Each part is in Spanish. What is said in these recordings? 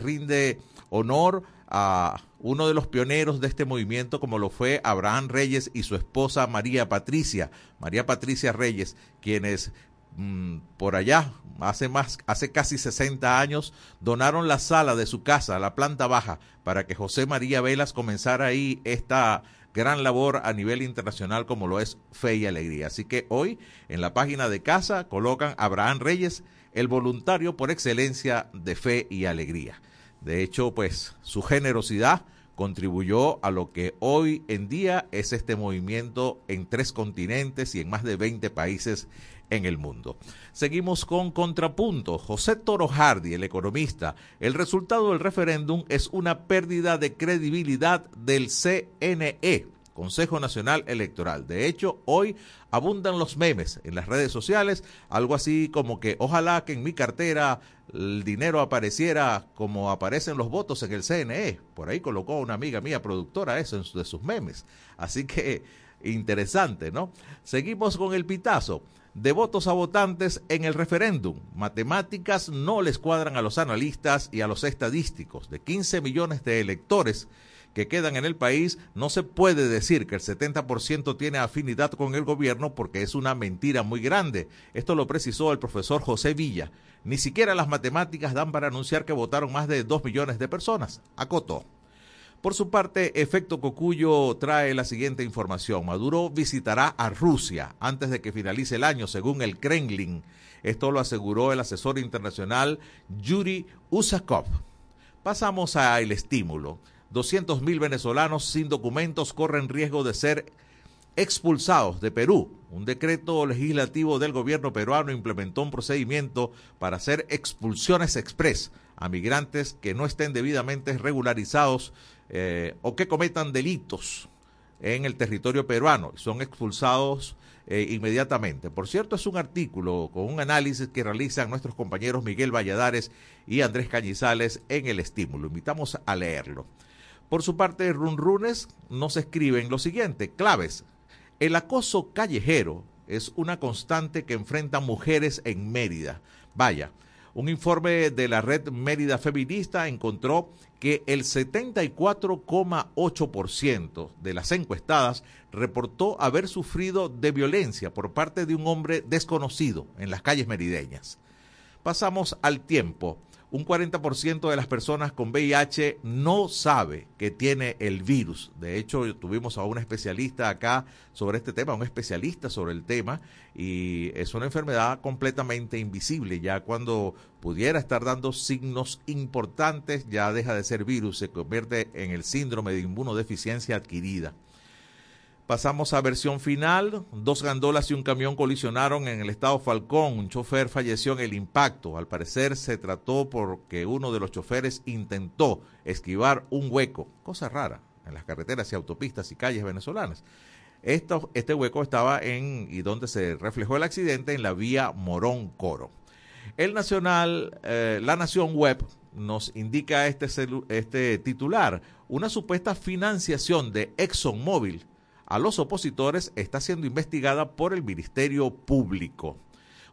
rinde honor a uno de los pioneros de este movimiento como lo fue Abraham Reyes y su esposa María Patricia, María Patricia Reyes, quienes mm, por allá hace más hace casi 60 años donaron la sala de su casa, la planta baja, para que José María Velas comenzara ahí esta gran labor a nivel internacional como lo es Fe y Alegría. Así que hoy en la página de casa colocan Abraham Reyes, el voluntario por excelencia de Fe y Alegría. De hecho, pues su generosidad contribuyó a lo que hoy en día es este movimiento en tres continentes y en más de 20 países en el mundo. Seguimos con contrapunto. José Toro Hardy, el economista, el resultado del referéndum es una pérdida de credibilidad del CNE Consejo Nacional Electoral. De hecho, hoy abundan los memes en las redes sociales, algo así como que ojalá que en mi cartera el dinero apareciera como aparecen los votos en el CNE. Por ahí colocó una amiga mía productora eso en de sus memes. Así que interesante, ¿no? Seguimos con el pitazo de votos a votantes en el referéndum. Matemáticas no les cuadran a los analistas y a los estadísticos. De 15 millones de electores, que quedan en el país, no se puede decir que el 70% tiene afinidad con el gobierno porque es una mentira muy grande. Esto lo precisó el profesor José Villa. Ni siquiera las matemáticas dan para anunciar que votaron más de 2 millones de personas. Acotó. Por su parte, Efecto Cocuyo trae la siguiente información. Maduro visitará a Rusia antes de que finalice el año, según el Kremlin. Esto lo aseguró el asesor internacional Yuri Usakov. Pasamos a el estímulo. 200 mil venezolanos sin documentos corren riesgo de ser expulsados de Perú. Un decreto legislativo del gobierno peruano implementó un procedimiento para hacer expulsiones express a migrantes que no estén debidamente regularizados eh, o que cometan delitos en el territorio peruano. Son expulsados eh, inmediatamente. Por cierto, es un artículo con un análisis que realizan nuestros compañeros Miguel Valladares y Andrés Cañizales en el estímulo. Invitamos a leerlo. Por su parte, Runrunes nos escriben lo siguiente, claves. El acoso callejero es una constante que enfrentan mujeres en Mérida. Vaya, un informe de la red Mérida Feminista encontró que el 74,8% de las encuestadas reportó haber sufrido de violencia por parte de un hombre desconocido en las calles merideñas. Pasamos al tiempo un 40% de las personas con VIH no sabe que tiene el virus. De hecho, tuvimos a un especialista acá sobre este tema, un especialista sobre el tema, y es una enfermedad completamente invisible. Ya cuando pudiera estar dando signos importantes, ya deja de ser virus, se convierte en el síndrome de inmunodeficiencia adquirida. Pasamos a versión final. Dos gandolas y un camión colisionaron en el estado Falcón. Un chofer falleció en el impacto. Al parecer se trató porque uno de los choferes intentó esquivar un hueco, cosa rara, en las carreteras y autopistas y calles venezolanas. Este hueco estaba en, y donde se reflejó el accidente, en la vía Morón Coro. El Nacional, eh, la Nación Web nos indica este, este titular, una supuesta financiación de ExxonMobil a los opositores está siendo investigada por el Ministerio Público.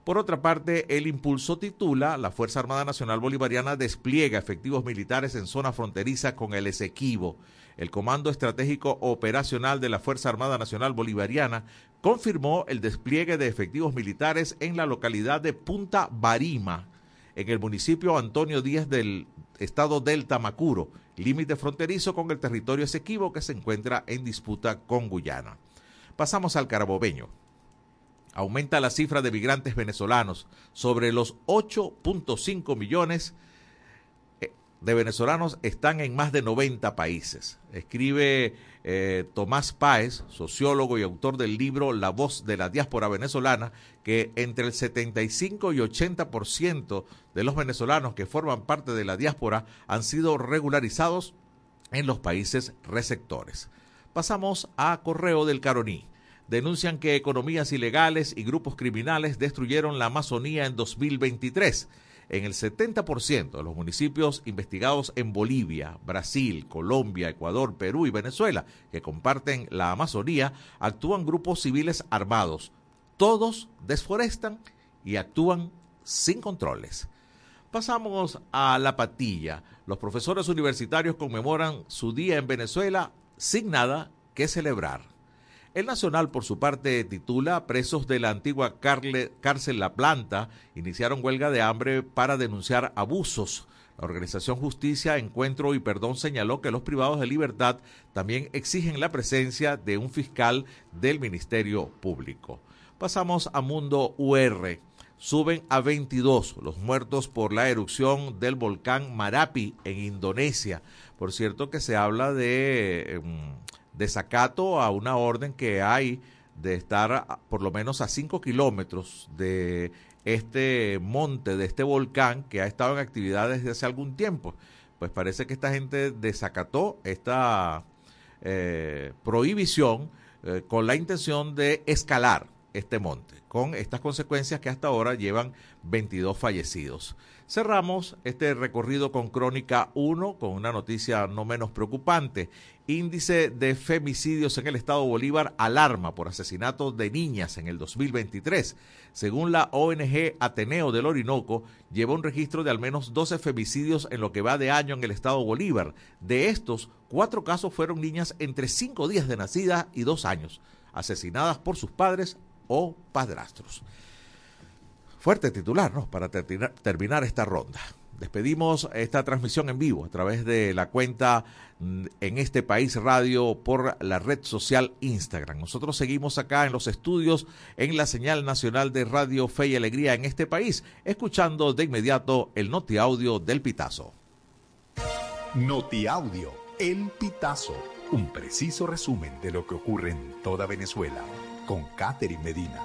Por otra parte, el impulso titula La Fuerza Armada Nacional Bolivariana despliega efectivos militares en zona fronteriza con el Esequibo. El Comando Estratégico Operacional de la Fuerza Armada Nacional Bolivariana confirmó el despliegue de efectivos militares en la localidad de Punta Barima, en el municipio Antonio Díaz del estado del Tamacuro, límite fronterizo con el territorio Esequibo que se encuentra en disputa con Guyana. Pasamos al carabobeño. Aumenta la cifra de migrantes venezolanos sobre los 8.5 millones de venezolanos están en más de 90 países. Escribe eh, Tomás Páez, sociólogo y autor del libro La voz de la diáspora venezolana, que entre el 75 y 80% de los venezolanos que forman parte de la diáspora han sido regularizados en los países receptores. Pasamos a Correo del Caroní. Denuncian que economías ilegales y grupos criminales destruyeron la Amazonía en 2023 en el 70% de los municipios investigados en Bolivia, Brasil, Colombia, Ecuador, Perú y Venezuela, que comparten la Amazonía, actúan grupos civiles armados. Todos desforestan y actúan sin controles. Pasamos a la patilla. Los profesores universitarios conmemoran su día en Venezuela sin nada que celebrar. El Nacional, por su parte, titula Presos de la antigua cárcel La Planta iniciaron huelga de hambre para denunciar abusos. La organización Justicia, Encuentro y Perdón señaló que los privados de libertad también exigen la presencia de un fiscal del Ministerio Público. Pasamos a Mundo UR suben a 22 los muertos por la erupción del volcán Marapi en Indonesia. Por cierto que se habla de em, desacato a una orden que hay de estar por lo menos a 5 kilómetros de este monte, de este volcán que ha estado en actividad desde hace algún tiempo. Pues parece que esta gente desacató esta eh, prohibición eh, con la intención de escalar este monte, con estas consecuencias que hasta ahora llevan 22 fallecidos. Cerramos este recorrido con Crónica 1 con una noticia no menos preocupante. Índice de femicidios en el estado Bolívar alarma por asesinatos de niñas en el 2023. Según la ONG Ateneo del Orinoco, lleva un registro de al menos 12 femicidios en lo que va de año en el estado Bolívar. De estos, cuatro casos fueron niñas entre cinco días de nacida y dos años, asesinadas por sus padres o padrastros. Fuerte titular, ¿no? Para terminar esta ronda. Despedimos esta transmisión en vivo a través de la cuenta mm, en este país radio por la red social Instagram. Nosotros seguimos acá en los estudios en la señal nacional de Radio Fe y Alegría en este país, escuchando de inmediato el Noti Audio del Pitazo. Noti Audio, el Pitazo, un preciso resumen de lo que ocurre en toda Venezuela con Catherine Medina.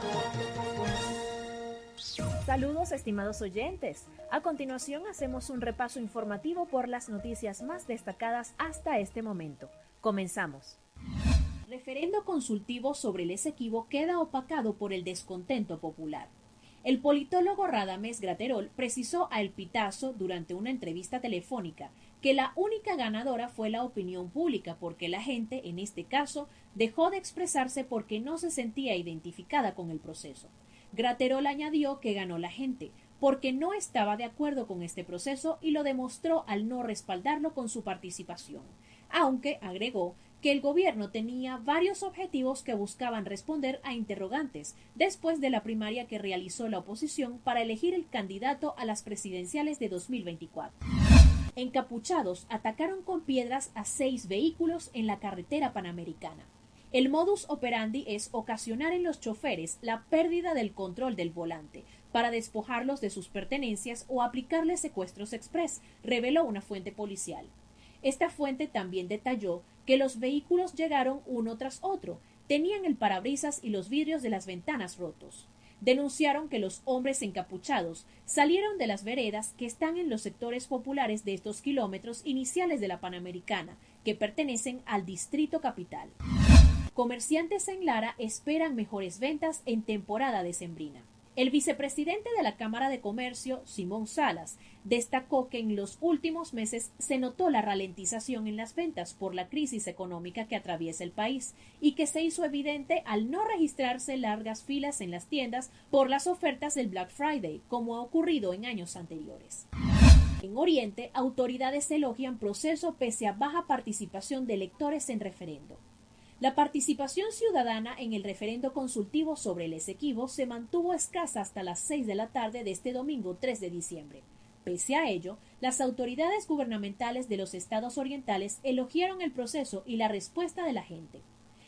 Saludos estimados oyentes. A continuación hacemos un repaso informativo por las noticias más destacadas hasta este momento. Comenzamos. Referendo consultivo sobre el Esequibo queda opacado por el descontento popular. El politólogo Radames Graterol precisó a El Pitazo durante una entrevista telefónica que la única ganadora fue la opinión pública, porque la gente, en este caso, dejó de expresarse porque no se sentía identificada con el proceso. Graterol añadió que ganó la gente, porque no estaba de acuerdo con este proceso y lo demostró al no respaldarlo con su participación, aunque agregó que el gobierno tenía varios objetivos que buscaban responder a interrogantes después de la primaria que realizó la oposición para elegir el candidato a las presidenciales de 2024. Encapuchados atacaron con piedras a seis vehículos en la carretera panamericana. El modus operandi es ocasionar en los choferes la pérdida del control del volante para despojarlos de sus pertenencias o aplicarles secuestros express, reveló una fuente policial. Esta fuente también detalló que los vehículos llegaron uno tras otro, tenían el parabrisas y los vidrios de las ventanas rotos. Denunciaron que los hombres encapuchados salieron de las veredas que están en los sectores populares de estos kilómetros iniciales de la Panamericana, que pertenecen al Distrito Capital. Comerciantes en Lara esperan mejores ventas en temporada decembrina. El vicepresidente de la Cámara de Comercio, Simón Salas, destacó que en los últimos meses se notó la ralentización en las ventas por la crisis económica que atraviesa el país y que se hizo evidente al no registrarse largas filas en las tiendas por las ofertas del Black Friday, como ha ocurrido en años anteriores. En Oriente, autoridades elogian proceso pese a baja participación de electores en referendo. La participación ciudadana en el referendo consultivo sobre el Esequibo se mantuvo escasa hasta las seis de la tarde de este domingo 3 de diciembre. Pese a ello, las autoridades gubernamentales de los estados orientales elogiaron el proceso y la respuesta de la gente.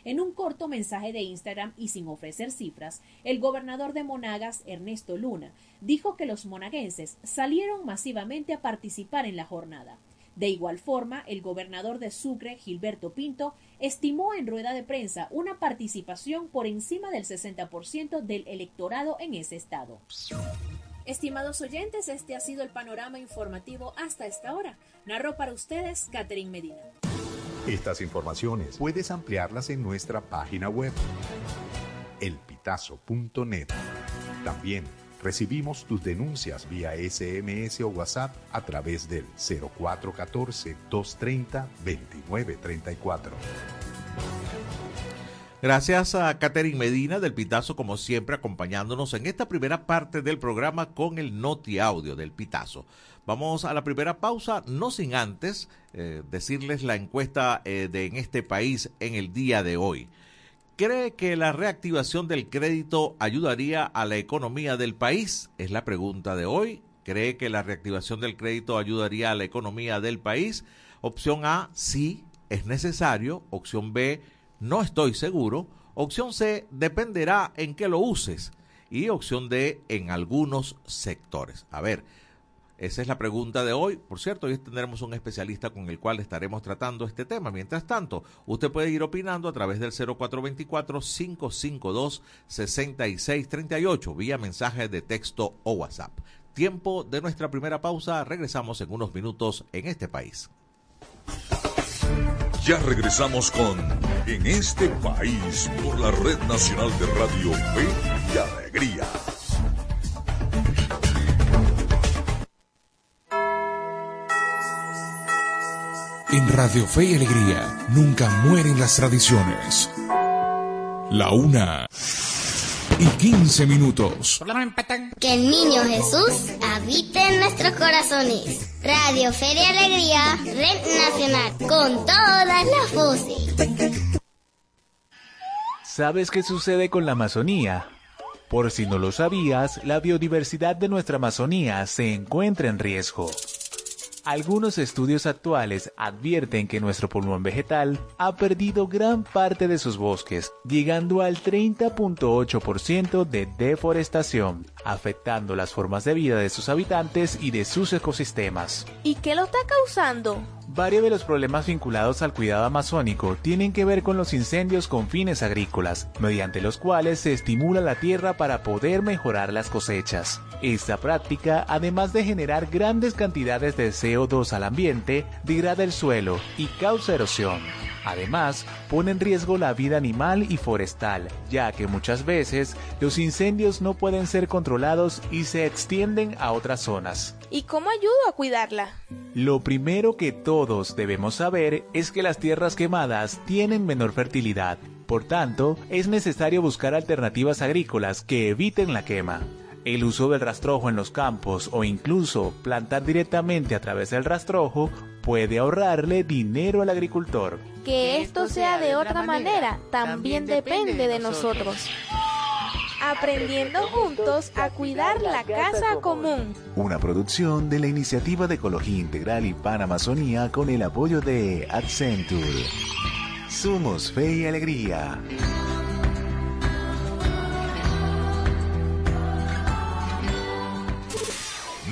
En un corto mensaje de Instagram y sin ofrecer cifras, el gobernador de Monagas, Ernesto Luna, dijo que los monaguenses salieron masivamente a participar en la jornada. De igual forma, el gobernador de Sucre, Gilberto Pinto, estimó en rueda de prensa una participación por encima del 60% del electorado en ese estado. Estimados oyentes, este ha sido el panorama informativo hasta esta hora. Narro para ustedes Catherine Medina. Estas informaciones puedes ampliarlas en nuestra página web elpitazo.net. También Recibimos tus denuncias vía SMS o WhatsApp a través del 0414-230-2934. Gracias a Catherine Medina del Pitazo, como siempre, acompañándonos en esta primera parte del programa con el Noti Audio del Pitazo. Vamos a la primera pausa, no sin antes eh, decirles la encuesta eh, de en este país en el día de hoy. ¿Cree que la reactivación del crédito ayudaría a la economía del país? Es la pregunta de hoy. ¿Cree que la reactivación del crédito ayudaría a la economía del país? Opción A, sí, es necesario. Opción B, no estoy seguro. Opción C, dependerá en qué lo uses. Y opción D, en algunos sectores. A ver, esa es la pregunta de hoy. Por cierto, hoy tendremos un especialista con el cual estaremos tratando este tema. Mientras tanto, usted puede ir opinando a través del 0424-552-6638 vía mensaje de texto o WhatsApp. Tiempo de nuestra primera pausa. Regresamos en unos minutos en este país. Ya regresamos con En este país por la Red Nacional de Radio Fe y Alegría. En Radio Fe y Alegría nunca mueren las tradiciones. La una y 15 minutos. Que el niño Jesús habite en nuestros corazones. Radio Fe y Alegría, Red Nacional, con todas las voces. ¿Sabes qué sucede con la Amazonía? Por si no lo sabías, la biodiversidad de nuestra Amazonía se encuentra en riesgo. Algunos estudios actuales advierten que nuestro pulmón vegetal ha perdido gran parte de sus bosques, llegando al 30.8% de deforestación, afectando las formas de vida de sus habitantes y de sus ecosistemas. ¿Y qué lo está causando? Varios de los problemas vinculados al cuidado amazónico tienen que ver con los incendios con fines agrícolas, mediante los cuales se estimula la tierra para poder mejorar las cosechas. Esta práctica, además de generar grandes cantidades de CO2 al ambiente, degrada el suelo y causa erosión. Además, pone en riesgo la vida animal y forestal, ya que muchas veces los incendios no pueden ser controlados y se extienden a otras zonas. ¿Y cómo ayudo a cuidarla? Lo primero que todos debemos saber es que las tierras quemadas tienen menor fertilidad. Por tanto, es necesario buscar alternativas agrícolas que eviten la quema. El uso del rastrojo en los campos o incluso plantar directamente a través del rastrojo puede ahorrarle dinero al agricultor. Que esto sea de otra manera también depende de nosotros. Aprendiendo juntos a cuidar la casa común. Una producción de la Iniciativa de Ecología Integral y Panamazonía con el apoyo de Accenture. Somos Fe y Alegría.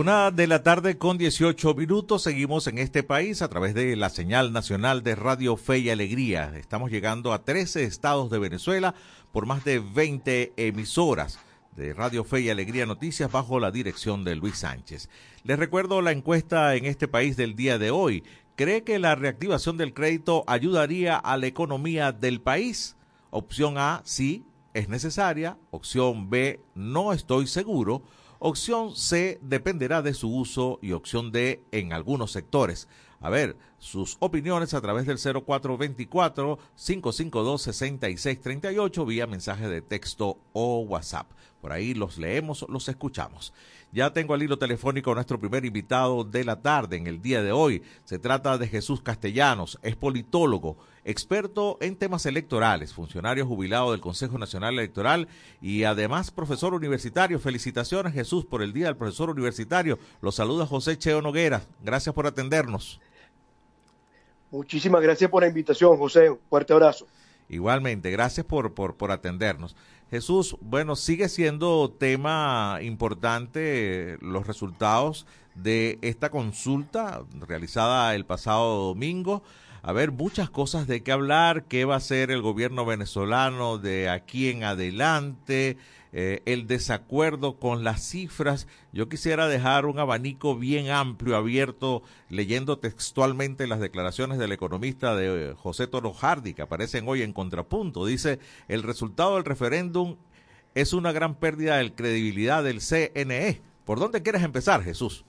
Una de la tarde con 18 minutos. Seguimos en este país a través de la señal nacional de Radio Fe y Alegría. Estamos llegando a 13 estados de Venezuela por más de 20 emisoras de Radio Fe y Alegría Noticias bajo la dirección de Luis Sánchez. Les recuerdo la encuesta en este país del día de hoy. ¿Cree que la reactivación del crédito ayudaría a la economía del país? Opción A, sí, es necesaria. Opción B, no estoy seguro. Opción C dependerá de su uso y opción D en algunos sectores. A ver, sus opiniones a través del 0424-552-6638 vía mensaje de texto o WhatsApp. Por ahí los leemos, los escuchamos. Ya tengo al hilo telefónico a nuestro primer invitado de la tarde en el día de hoy. Se trata de Jesús Castellanos, es politólogo, experto en temas electorales, funcionario jubilado del Consejo Nacional Electoral y además profesor universitario. Felicitaciones Jesús por el Día del Profesor Universitario. Los saluda José Cheo Noguera. Gracias por atendernos. Muchísimas gracias por la invitación, José. Un fuerte abrazo. Igualmente, gracias por, por, por atendernos. Jesús, bueno, sigue siendo tema importante los resultados de esta consulta realizada el pasado domingo. A ver, muchas cosas de qué hablar, qué va a hacer el gobierno venezolano de aquí en adelante, eh, el desacuerdo con las cifras. Yo quisiera dejar un abanico bien amplio, abierto, leyendo textualmente las declaraciones del economista de eh, José Toro Hardy, que aparecen hoy en contrapunto. Dice, el resultado del referéndum es una gran pérdida de credibilidad del CNE. ¿Por dónde quieres empezar, Jesús?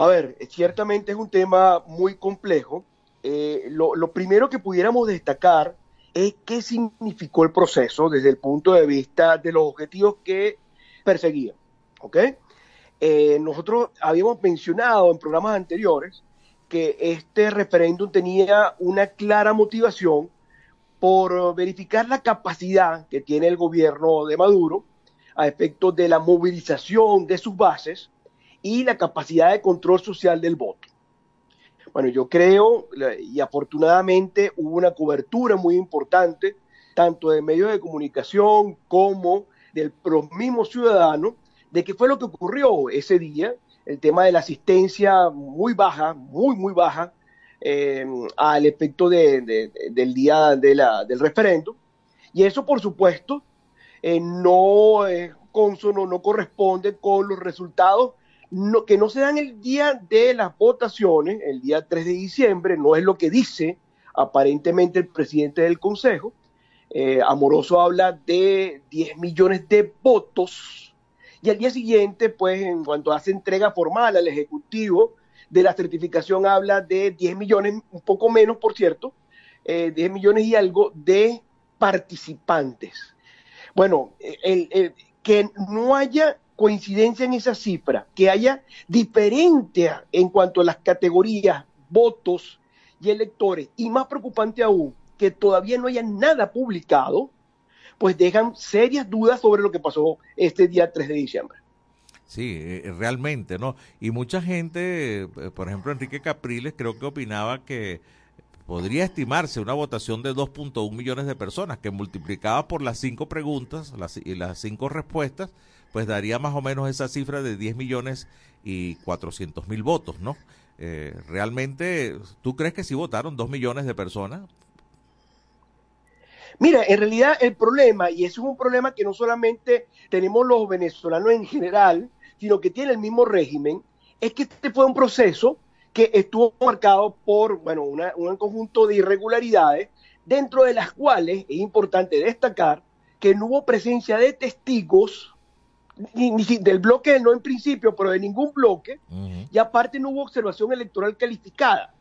A ver, ciertamente es un tema muy complejo. Eh, lo, primero que pudiéramos destacar es qué significó el proceso desde el punto de vista de los objetivos que perseguía. ¿ok? Eh, nosotros habíamos mencionado en programas anteriores que este referéndum tenía una clara motivación por verificar la capacidad que tiene el gobierno de Maduro a efectos de la movilización de sus bases y la capacidad de control social del voto. Bueno, yo creo, y afortunadamente hubo una cobertura muy importante, tanto de medios de comunicación como del los mismos ciudadanos, de qué fue lo que ocurrió ese día, el tema de la asistencia muy baja, muy, muy baja, eh, al efecto de, del día de del referendo. Y eso, por supuesto, eh, no es consono, no corresponde con los resultados que no se dan el día de las votaciones, el día 3 de diciembre, no es lo que dice aparentemente el presidente del Consejo. Eh, Amoroso habla de 10 millones de votos y al día siguiente, pues en cuanto hace entrega formal al Ejecutivo de la certificación, habla de 10 millones, un poco menos, por cierto, 10 eh, millones y algo de participantes. Bueno, que no haya coincidencia en esa cifra, que haya diferencia en cuanto a las categorías, votos y electores, y más preocupante aún, que todavía no haya nada publicado, pues dejan serias dudas sobre lo que pasó este día 3 de diciembre. Sí, eh, realmente, ¿no? Y mucha gente, eh, por ejemplo, Enrique Capriles creo que opinaba que podría estimarse una votación de 2.1 millones de personas, que multiplicaba por las cinco preguntas y las cinco respuestas, pues daría más o menos esa cifra de 10 millones y 400 mil votos, ¿no? Eh, realmente, ¿tú crees que sí votaron 2 millones de personas? Mira, en realidad el problema, y eso es un problema que no solamente tenemos los venezolanos en general, sino que tiene el mismo régimen, es que este fue un proceso que estuvo marcado por, bueno, un conjunto de irregularidades, dentro de las cuales es importante destacar que no hubo presencia de testigos ni, del bloque no en principio, pero de ningún bloque, y aparte no hubo observación electoral calificada.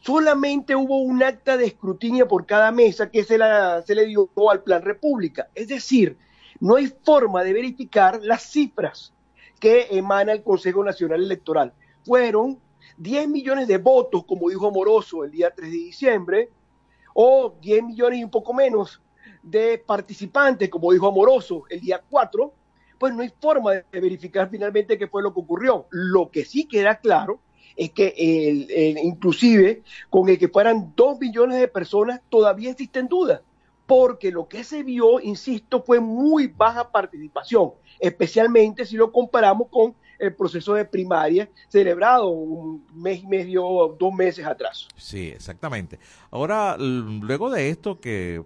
Solamente hubo un acta de escrutinio por cada mesa que se, la, se le dio al Plan República. Es decir, no hay forma de verificar las cifras que emana el Consejo Nacional Electoral. Fueron 10 millones de votos, como dijo Moroso el día 3 de diciembre, o 10 millones y un poco menos de participantes, como dijo Amoroso el día 4, pues no hay forma de verificar finalmente qué fue lo que ocurrió. Lo que sí queda claro es que inclusive con el que fueran dos millones de personas todavía existen dudas, porque lo que se vio, insisto, fue muy baja participación, especialmente si lo comparamos con el proceso de primaria celebrado un mes y medio, dos meses atrás. Sí, exactamente. Ahora, luego de esto que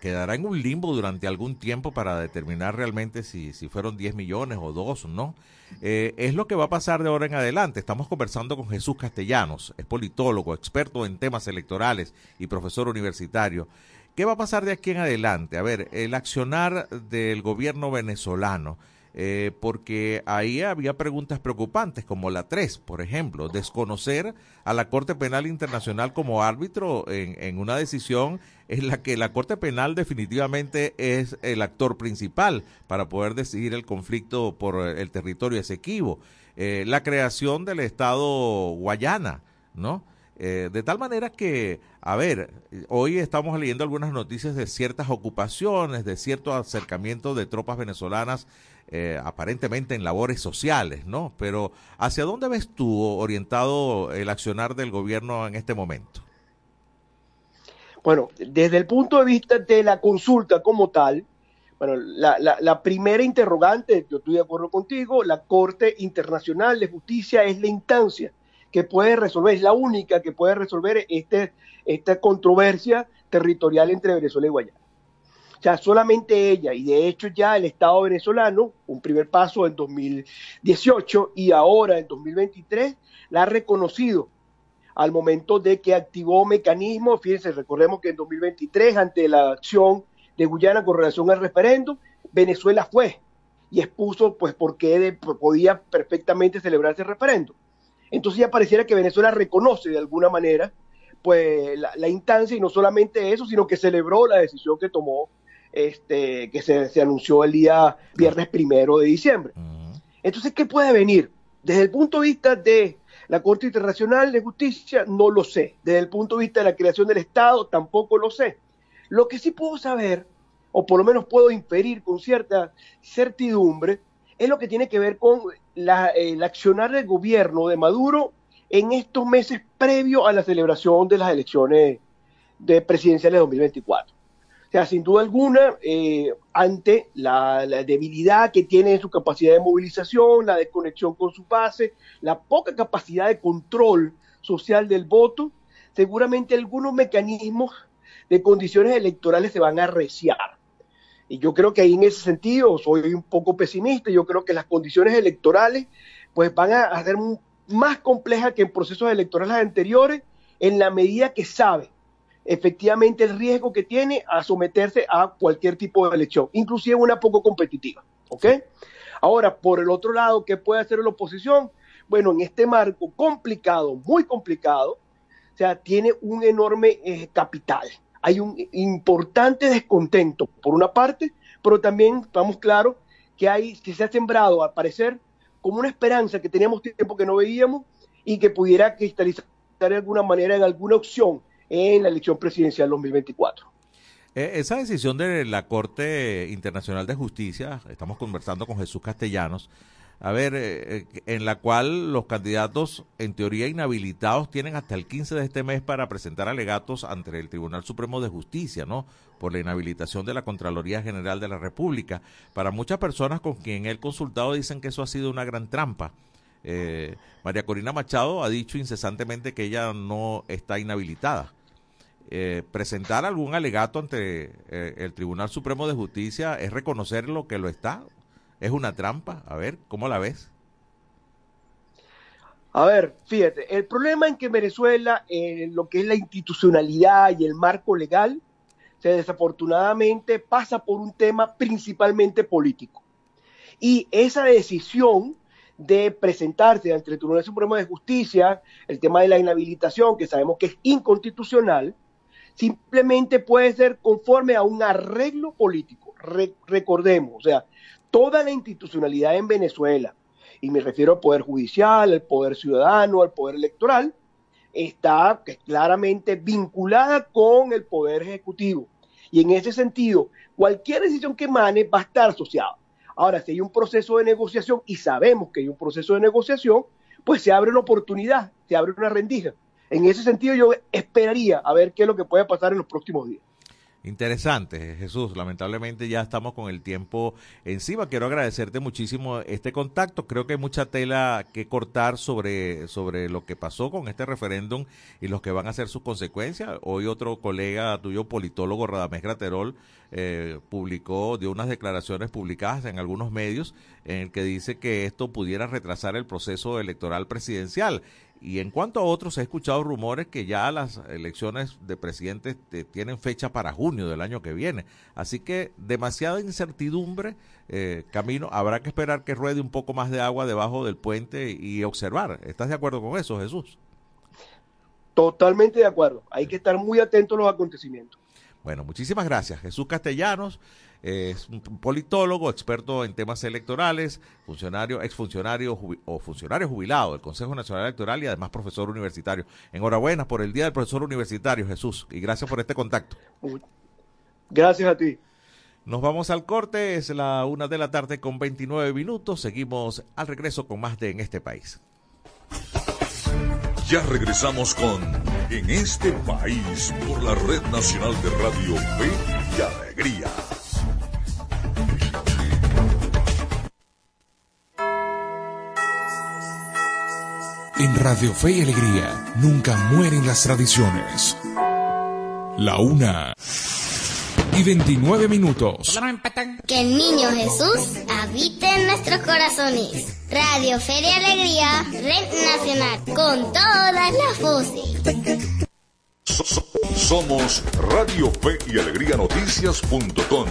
quedará en un limbo durante algún tiempo para determinar realmente si, si fueron 10 millones o 2 o no. Eh, es lo que va a pasar de ahora en adelante. Estamos conversando con Jesús Castellanos, es politólogo, experto en temas electorales y profesor universitario. ¿Qué va a pasar de aquí en adelante? A ver, el accionar del gobierno venezolano. Eh, porque ahí había preguntas preocupantes, como la 3, por ejemplo, desconocer a la Corte Penal Internacional como árbitro en, en, una decisión en la que la Corte Penal definitivamente es el actor principal para poder decidir el conflicto por el territorio Esequibo. Eh, la creación del Estado Guayana, ¿no? Eh, de tal manera que, a ver, hoy estamos leyendo algunas noticias de ciertas ocupaciones, de cierto acercamiento de tropas venezolanas, eh, aparentemente en labores sociales, ¿no? Pero ¿hacia dónde ves tú orientado el accionar del gobierno en este momento? Bueno, desde el punto de vista de la consulta como tal, bueno, la, la, la, primera interrogante, yo estoy de acuerdo contigo, la Corte Internacional de Justicia es la instancia que puede resolver, es la única que puede resolver este, esta controversia territorial entre Venezuela y Guayana. O sea, solamente ella, y de hecho ya el Estado venezolano, un primer paso en 2018 y ahora en 2023, la ha reconocido al momento de que activó mecanismos, fíjense, recordemos que en 2023, ante la acción de Guyana con relación al referéndum, Venezuela fue y expuso pues por qué podía perfectamente celebrarse el referéndum. Entonces ya pareciera que Venezuela reconoce de alguna manera pues la, instancia y no solamente eso, sino que celebró la decisión que tomó, este, que se, anunció el día viernes primero de diciembre. Entonces, ¿qué puede venir? Desde el punto de vista de la Corte Internacional de Justicia, no lo sé. Desde el punto de vista de la creación del Estado, tampoco lo sé. Lo que sí puedo saber, o por lo menos puedo inferir con cierta certidumbre, es lo que tiene que ver con la, el accionar del gobierno de Maduro en estos meses previos a la celebración de las elecciones de presidenciales de 2024. O sea, sin duda alguna, eh, ante la, debilidad que tiene en su capacidad de movilización, la desconexión con su base, la poca capacidad de control social del voto, seguramente algunos mecanismos de condiciones electorales se van a arreciar. Y yo creo que ahí en ese sentido soy un poco pesimista. Yo creo que las condiciones electorales pues van a ser más complejas que en procesos electorales anteriores en la medida que sabe efectivamente el riesgo que tiene a someterse a cualquier tipo de elección, inclusive una poco competitiva. ¿Ok? Ahora, por el otro lado, ¿qué puede hacer la oposición? Bueno, en este marco complicado, muy complicado, o sea, tiene un enorme eh, capital hay un importante descontento, por una parte, pero también estamos claros que, hay, que se ha sembrado, al parecer, como una esperanza que teníamos tiempo que no veíamos y que pudiera cristalizar de alguna manera en alguna opción en la elección presidencial 2024. Eh, esa decisión de la Corte Internacional de Justicia, estamos conversando con Jesús Castellanos, a ver, eh, eh, en la cual los candidatos, en teoría inhabilitados, tienen hasta el 15 de este mes para presentar alegatos ante el Tribunal Supremo de Justicia, ¿no? Por la inhabilitación de la Contraloría General de la República. Para muchas personas con quien he consultado dicen que eso ha sido una gran trampa. Eh, María Corina Machado ha dicho incesantemente que ella no está inhabilitada. Presentar algún alegato ante el Tribunal Supremo de Justicia es reconocer lo que lo está ¿Es una trampa? A ver, ¿cómo la ves? A ver, fíjate, el problema en que Venezuela, en lo que es la institucionalidad y el marco legal, se desafortunadamente pasa por un tema principalmente político. Y esa decisión de presentarse ante el Tribunal Supremo de Justicia, el tema de la inhabilitación, que sabemos que es inconstitucional, simplemente puede ser conforme a un arreglo político. recordemos, o sea, toda la institucionalidad en Venezuela, y me refiero al Poder Judicial, al Poder Ciudadano, al Poder Electoral, está claramente vinculada con el Poder Ejecutivo. Y en ese sentido, cualquier decisión que emane va a estar asociada. Ahora, si hay un proceso de negociación, y sabemos que hay un proceso de negociación, pues se abre una oportunidad, se abre una rendija. En ese sentido, yo esperaría a ver qué es lo que puede pasar en los próximos días. Interesante, Jesús. Lamentablemente ya estamos con el tiempo encima. Quiero agradecerte muchísimo este contacto. Creo que hay mucha tela que cortar sobre, sobre lo que pasó con este referéndum y los que van a ser sus consecuencias. Hoy otro colega tuyo, politólogo Radamés Graterol, eh, publicó, dio unas declaraciones publicadas en algunos medios en el que dice que esto pudiera retrasar el proceso electoral presidencial. Y en cuanto a otros, he escuchado rumores que ya las elecciones de presidentes eh, tienen fecha para junio del año que viene. Así que demasiada incertidumbre, eh, Camino. Habrá que esperar que ruede un poco más de agua debajo del puente y observar. ¿Estás de acuerdo con eso, Jesús? Totalmente de acuerdo. Hay que estar muy atentos a los acontecimientos. Bueno, muchísimas gracias. Jesús Castellanos es un politólogo, experto en temas electorales, funcionario, exfuncionario o funcionario jubilado del Consejo Nacional Electoral y además profesor universitario. Enhorabuena por el Día del Profesor Universitario, Jesús, y gracias por este contacto. Gracias a ti. Nos vamos al corte, es la una de la tarde con 29 minutos. Seguimos al regreso con más de En este país. Ya regresamos con En este país por la Red Nacional de Radio Fe y Alegría. En Radio Fe y Alegría nunca mueren las tradiciones. La una y 29 minutos. Que el niño Jesús habite en nuestros corazones. Radio Fe y Alegría, Red Nacional, con todas las voces. Somos Radio Fe y Alegría Noticias.com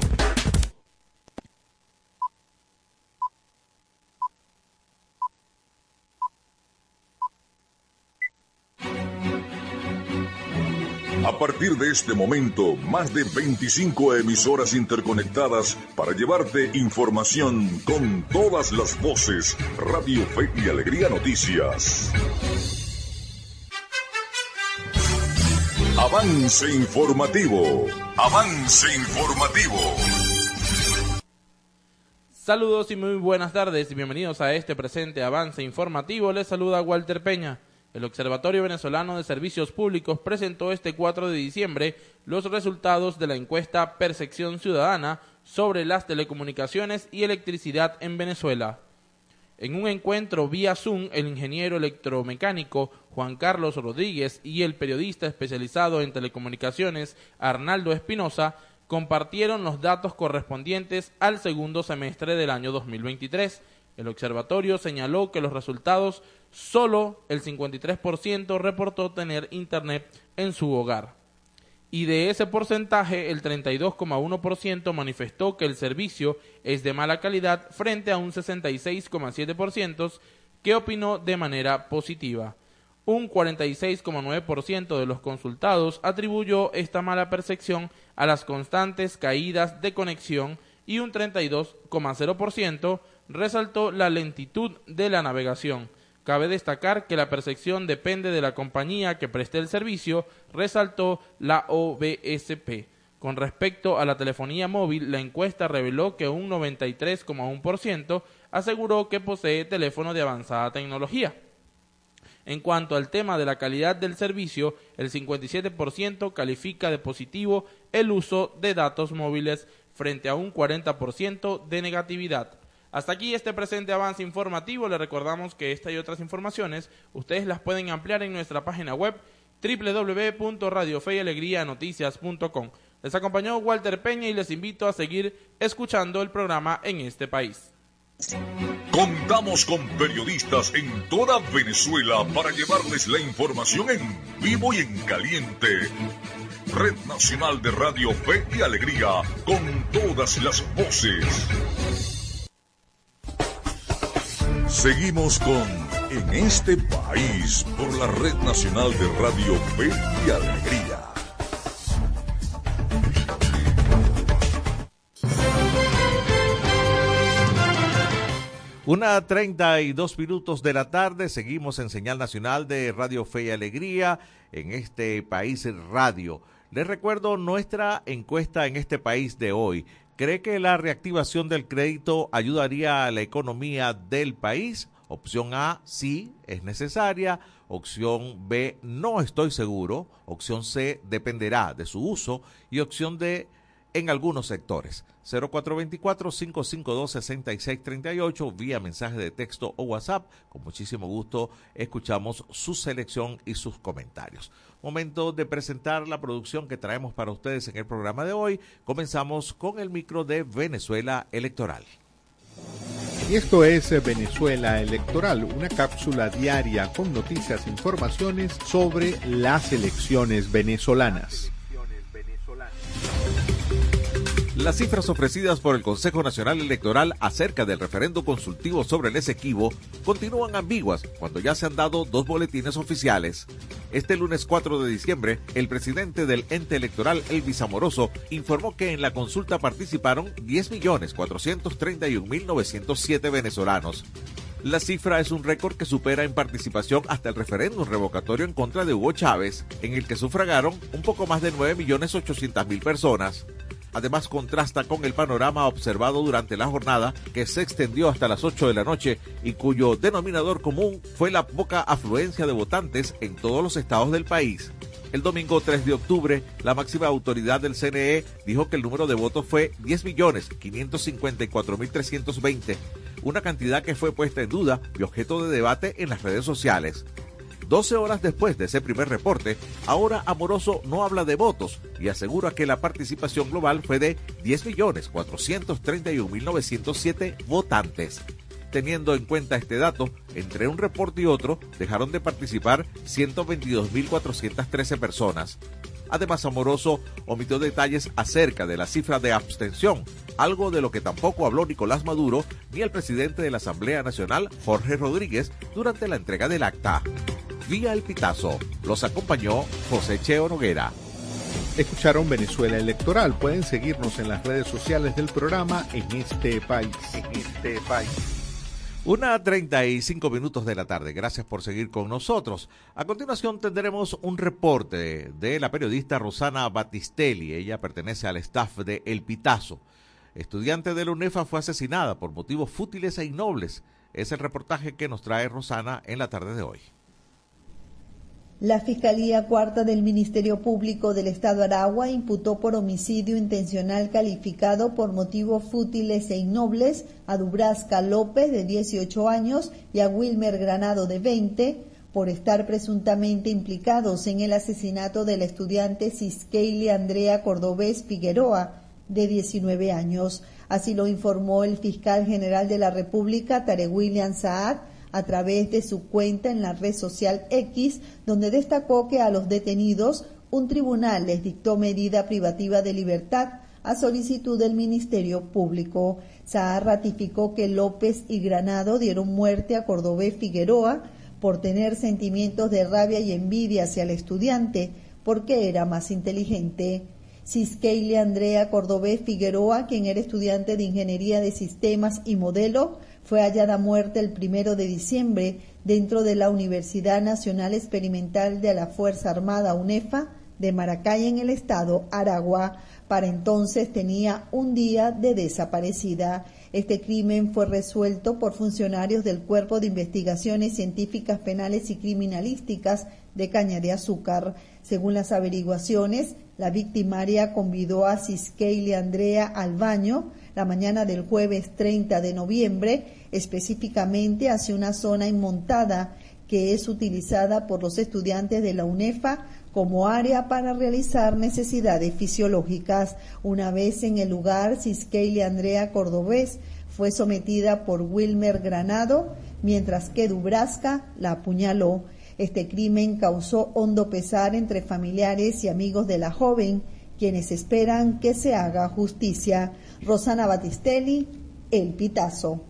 A partir de este momento, más de 25 emisoras interconectadas para llevarte información con todas las voces. Radio Fe y Alegría Noticias. Avance informativo. Avance informativo. Saludos y muy buenas tardes y bienvenidos a este presente avance informativo. Les saluda Walter Peña. El Observatorio Venezolano de Servicios Públicos presentó este 4 de diciembre los resultados de la encuesta Percepción Ciudadana sobre las telecomunicaciones y electricidad en Venezuela. En un encuentro vía Zoom, el ingeniero electromecánico Juan Carlos Rodríguez y el periodista especializado en telecomunicaciones Arnaldo Espinosa compartieron los datos correspondientes al segundo semestre del año 2023. El observatorio señaló que los resultados solo el 53% reportó tener internet en su hogar. Y de ese porcentaje, el 32,1% manifestó que el servicio es de mala calidad frente a un 66,7% que opinó de manera positiva. Un 46,9% de los consultados atribuyó esta mala percepción a las constantes caídas de conexión y un 32,0% resaltó la lentitud de la navegación. Cabe destacar que la percepción depende de la compañía que preste el servicio, resaltó la OBSP. Con respecto a la telefonía móvil, la encuesta reveló que un 93,1% aseguró que posee teléfono de avanzada tecnología. En cuanto al tema de la calidad del servicio, el 57% califica de positivo el uso de datos móviles frente a un 40% de negatividad. Hasta aquí este presente avance informativo. Le recordamos que esta y otras informaciones ustedes las pueden ampliar en nuestra página web www.radiofeyalegrianoticias.com. Les acompañó Walter Peña y les invito a seguir escuchando el programa en este país. Contamos con periodistas en toda Venezuela para llevarles la información en vivo y en caliente. Red Nacional de Radio Fe y Alegría, con todas las voces. Seguimos con En este país por la Red Nacional de Radio Fe y Alegría. Una treinta y dos minutos de la tarde, seguimos en señal nacional de Radio Fe y Alegría en este país radio. Les recuerdo nuestra encuesta en este país de hoy. ¿Cree que la reactivación del crédito ayudaría a la economía del país? Opción A, sí, es necesaria. Opción B, no estoy seguro. Opción C, dependerá de su uso. Y opción D, en algunos sectores. 0424-552-6638 vía mensaje de texto o WhatsApp. Con muchísimo gusto escuchamos su selección y sus comentarios. Momento de presentar la producción que traemos para ustedes en el programa de hoy. Comenzamos con el micro de Venezuela Electoral. Y esto es Venezuela Electoral, una cápsula diaria con noticias e informaciones sobre las elecciones venezolanas. Las cifras ofrecidas por el Consejo Nacional Electoral acerca del referendo consultivo sobre el Esequibo continúan ambiguas cuando ya se han dado dos boletines oficiales. Este lunes 4 de diciembre, el presidente del ente electoral, Elvis Amoroso, informó que en la consulta participaron 10.431.907 venezolanos. La cifra es un récord que supera en participación hasta el referéndum revocatorio en contra de Hugo Chávez, en el que sufragaron un poco más de 9.800.000 personas. Además contrasta con el panorama observado durante la jornada que se extendió hasta las 8 de la noche y cuyo denominador común fue la poca afluencia de votantes en todos los estados del país. El domingo 3 de octubre, la máxima autoridad del CNE dijo que el número de votos fue 10.554.320, una cantidad que fue puesta en duda y objeto de debate en las redes sociales. 12 horas después de ese primer reporte, ahora Amoroso no habla de votos y asegura que la participación global fue de 10.431.907 votantes. Teniendo en cuenta este dato, entre un reporte y otro dejaron de participar 122.413 personas. Además, Amoroso omitió detalles acerca de la cifra de abstención, algo de lo que tampoco habló Nicolás Maduro ni el presidente de la Asamblea Nacional, Jorge Rodríguez, durante la entrega del acta vía El Pitazo. Los acompañó José Cheo Noguera. Escucharon Venezuela Electoral. Pueden seguirnos en las redes sociales del programa en este país. En este país. Una 35 minutos de la tarde. Gracias por seguir con nosotros. A continuación tendremos un reporte de la periodista Rosana Batistelli. Ella pertenece al staff de El Pitazo. Estudiante de la UNEFA fue asesinada por motivos fútiles e innobles. Es el reportaje que nos trae Rosana en la tarde de hoy. La Fiscalía Cuarta del Ministerio Público del Estado Aragua imputó por homicidio intencional calificado por motivos fútiles e innobles a Dubrasca López, de 18 años, y a Wilmer Granado, de 20, por estar presuntamente implicados en el asesinato de la estudiante Ciskeili Andrea Cordobés Figueroa, de 19 años. Así lo informó el fiscal general de la República, Tare William Saad, a través de su cuenta en la red social X, donde destacó que a los detenidos un tribunal les dictó medida privativa de libertad a solicitud del Ministerio Público. Saar ratificó que López y Granado dieron muerte a Cordobés Figueroa por tener sentimientos de rabia y envidia hacia el estudiante, porque era más inteligente. Ciskeile Andrea Cordobés Figueroa, quien era estudiante de Ingeniería de Sistemas y Modelo, fue hallada muerta el primero de diciembre dentro de la Universidad Nacional Experimental de la Fuerza Armada UNEFA de Maracay en el estado Aragua. Para entonces tenía un día de desaparecida. Este crimen fue resuelto por funcionarios del Cuerpo de Investigaciones Científicas Penales y Criminalísticas de Caña de Azúcar. Según las averiguaciones, la victimaria convidó a Ciskeile Andrea al baño la mañana del jueves 30 de noviembre, específicamente hacia una zona inmontada que es utilizada por los estudiantes de la UNEFA como área para realizar necesidades fisiológicas. Una vez en el lugar, Ciskeile Andrea Cordobés fue sometida por Wilmer Granado, mientras que Dubrasca la apuñaló. Este crimen causó hondo pesar entre familiares y amigos de la joven, quienes esperan que se haga justicia. Rosana Batistelli, El Pitazo.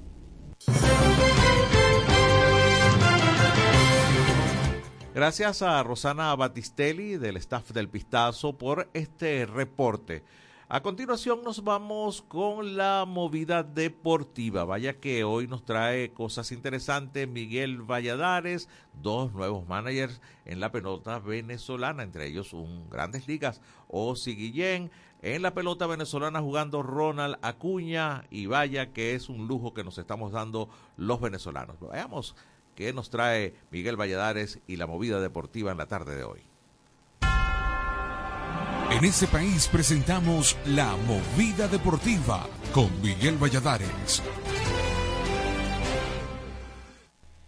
Gracias a Rosana Batistelli del staff del Pistazo por este reporte. A continuación nos vamos con la movida deportiva. Vaya que hoy nos trae cosas interesantes. Miguel Valladares, dos nuevos managers en la pelota venezolana, entre ellos un Grandes Ligas, Osi Guillén. En la pelota venezolana jugando Ronald Acuña y vaya que es un lujo que nos estamos dando los venezolanos. Veamos qué nos trae Miguel Valladares y la movida deportiva en la tarde de hoy. En este país presentamos La Movida Deportiva con Miguel Valladares.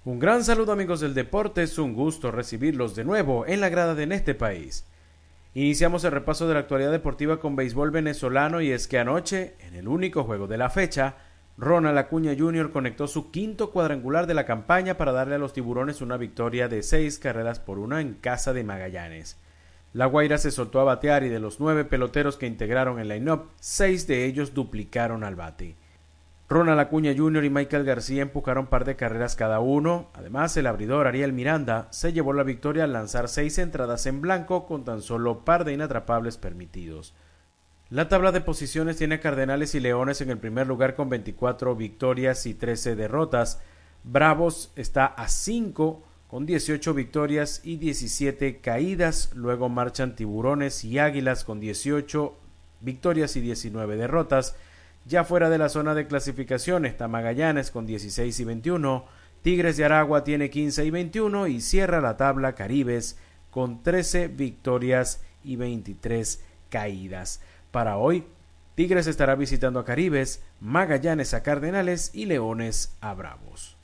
Un gran saludo amigos del deporte, es un gusto recibirlos de nuevo en la grada de En este país. Iniciamos el repaso de la actualidad deportiva con béisbol venezolano y es que anoche, en el único juego de la fecha, Ronald Acuña Jr. conectó su quinto cuadrangular de la campaña para darle a los tiburones una victoria de seis carreras por una en casa de Magallanes. La Guaira se soltó a batear y de los nueve peloteros que integraron el line-up, seis de ellos duplicaron al bate. Ronald Acuña Jr. y Michael García empujaron par de carreras cada uno. Además, el abridor Ariel Miranda se llevó la victoria al lanzar seis entradas en blanco con tan solo par de inatrapables permitidos. La tabla de posiciones tiene a Cardenales y Leones en el primer lugar con 24 victorias y 13 derrotas. Bravos está a 5 con 18 victorias y 17 caídas. Luego marchan Tiburones y Águilas con 18 victorias y 19 derrotas. Ya fuera de la zona de clasificación está Magallanes con 16 y 21. Tigres de Aragua tiene 15 y 21 y cierra la tabla Caribes con 13 victorias y 23 caídas. Para hoy, Tigres estará visitando a Caribes, Magallanes a Cardenales y Leones a Bravos.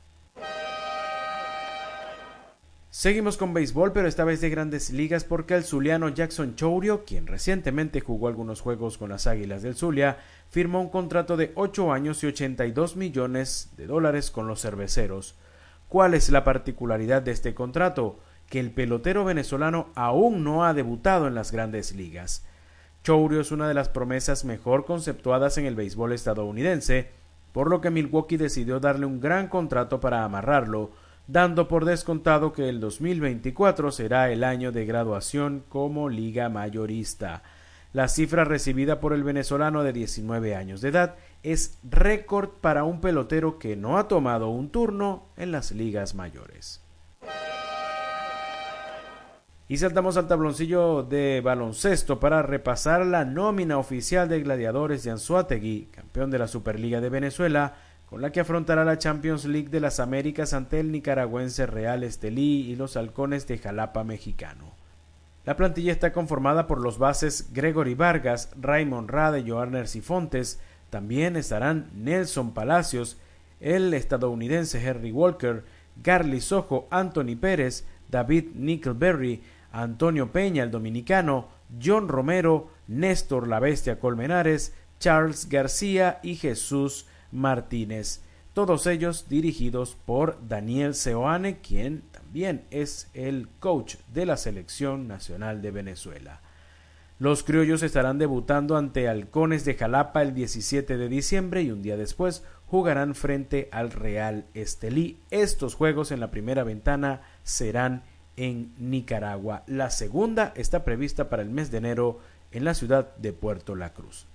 Seguimos con béisbol, pero esta vez de grandes ligas porque el zuliano Jackson Chourio, quien recientemente jugó algunos juegos con las Águilas del Zulia, firmó un contrato de 8 años y 82 millones de dólares con los cerveceros. ¿Cuál es la particularidad de este contrato? Que el pelotero venezolano aún no ha debutado en las grandes ligas. Chourio es una de las promesas mejor conceptuadas en el béisbol estadounidense, por lo que Milwaukee decidió darle un gran contrato para amarrarlo, dando por descontado que el 2024 será el año de graduación como liga mayorista. La cifra recibida por el venezolano de 19 años de edad es récord para un pelotero que no ha tomado un turno en las ligas mayores. Y saltamos al tabloncillo de baloncesto para repasar la nómina oficial de Gladiadores de Anzuategui, campeón de la Superliga de Venezuela, con la que afrontará la Champions League de las Américas ante el nicaragüense Real Estelí y los halcones de Jalapa mexicano. La plantilla está conformada por los bases Gregory Vargas, Raymond Rade, Joarner Sifontes, también estarán Nelson Palacios, el estadounidense Henry Walker, Garly Sojo, Anthony Pérez, David Nickelberry, Antonio Peña, el dominicano, John Romero, Néstor La Bestia Colmenares, Charles García y Jesús Martínez, todos ellos dirigidos por Daniel Seoane, quien también es el coach de la selección nacional de Venezuela. Los criollos estarán debutando ante Halcones de Jalapa el 17 de diciembre y un día después jugarán frente al Real Estelí. Estos juegos en la primera ventana serán en Nicaragua. La segunda está prevista para el mes de enero en la ciudad de Puerto La Cruz.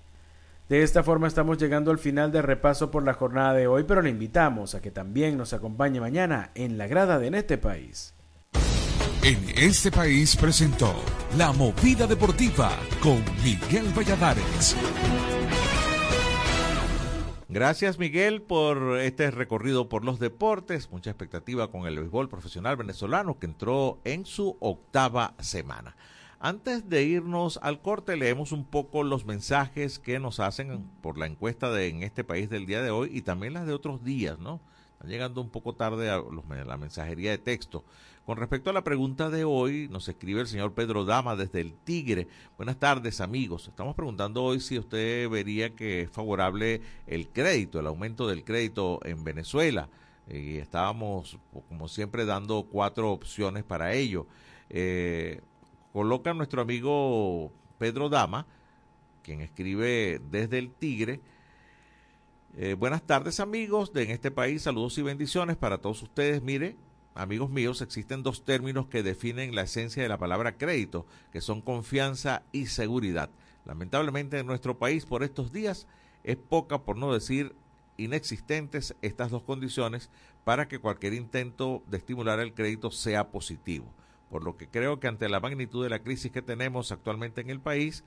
De esta forma estamos llegando al final del repaso por la jornada de hoy, pero le invitamos a que también nos acompañe mañana en la grada de En este país. En este país presentó La Movida Deportiva con Miguel Valladares. Gracias Miguel por este recorrido por los deportes, mucha expectativa con el béisbol profesional venezolano que entró en su octava semana. Antes de irnos al corte, leemos un poco los mensajes que nos hacen por la encuesta de en este país del día de hoy y también las de otros días, ¿no? Están llegando un poco tarde a la mensajería de texto. Con respecto a la pregunta de hoy, nos escribe el señor Pedro Dama desde el Tigre. Buenas tardes, amigos. Estamos preguntando hoy si usted vería que es favorable el crédito, el aumento del crédito en Venezuela. Y estábamos, como siempre, dando cuatro opciones para ello. Eh, coloca nuestro amigo Pedro Dama, quien escribe desde el Tigre. Eh, buenas tardes amigos de en este país, saludos y bendiciones para todos ustedes. Mire, amigos míos, existen dos términos que definen la esencia de la palabra crédito, que son confianza y seguridad. Lamentablemente en nuestro país por estos días es poca, por no decir inexistentes, estas dos condiciones para que cualquier intento de estimular el crédito sea positivo por lo que creo que ante la magnitud de la crisis que tenemos actualmente en el país,